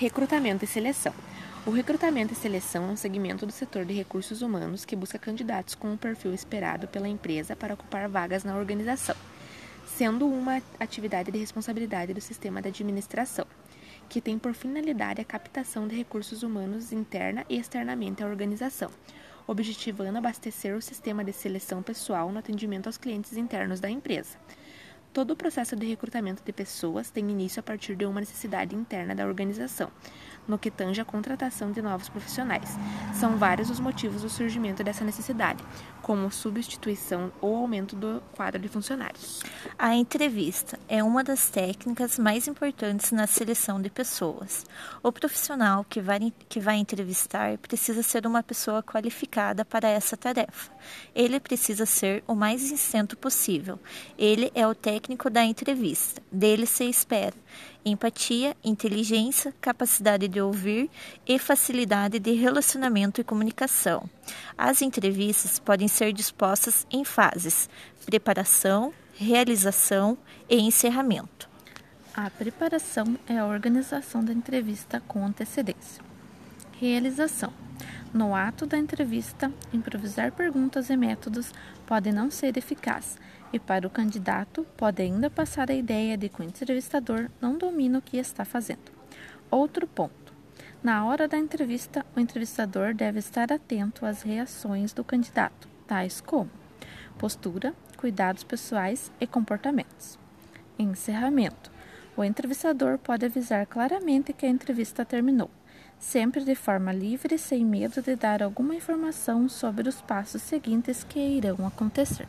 Recrutamento e seleção. O recrutamento e seleção é um segmento do setor de recursos humanos que busca candidatos com o perfil esperado pela empresa para ocupar vagas na organização, sendo uma atividade de responsabilidade do sistema de administração, que tem por finalidade a captação de recursos humanos interna e externamente à organização, objetivando abastecer o sistema de seleção pessoal no atendimento aos clientes internos da empresa. Todo o processo de recrutamento de pessoas tem início a partir de uma necessidade interna da organização, no que tange a contratação de novos profissionais. São vários os motivos do surgimento dessa necessidade, como substituição ou aumento do quadro de funcionários. A entrevista é uma das técnicas mais importantes na seleção de pessoas. O profissional que vai, que vai entrevistar precisa ser uma pessoa qualificada para essa tarefa. Ele precisa ser o mais incento possível. Ele é o técnico da entrevista. Dele se espera empatia, inteligência, capacidade de ouvir e facilidade de relacionamento e comunicação. As entrevistas podem ser dispostas em fases: preparação, realização e encerramento. A preparação é a organização da entrevista com antecedência. Realização. No ato da entrevista, improvisar perguntas e métodos pode não ser eficaz e para o candidato pode ainda passar a ideia de que o entrevistador não domina o que está fazendo. Outro ponto: na hora da entrevista, o entrevistador deve estar atento às reações do candidato, tais como postura, cuidados pessoais e comportamentos. Encerramento: o entrevistador pode avisar claramente que a entrevista terminou, sempre de forma livre e sem medo de dar alguma informação sobre os passos seguintes que irão acontecer.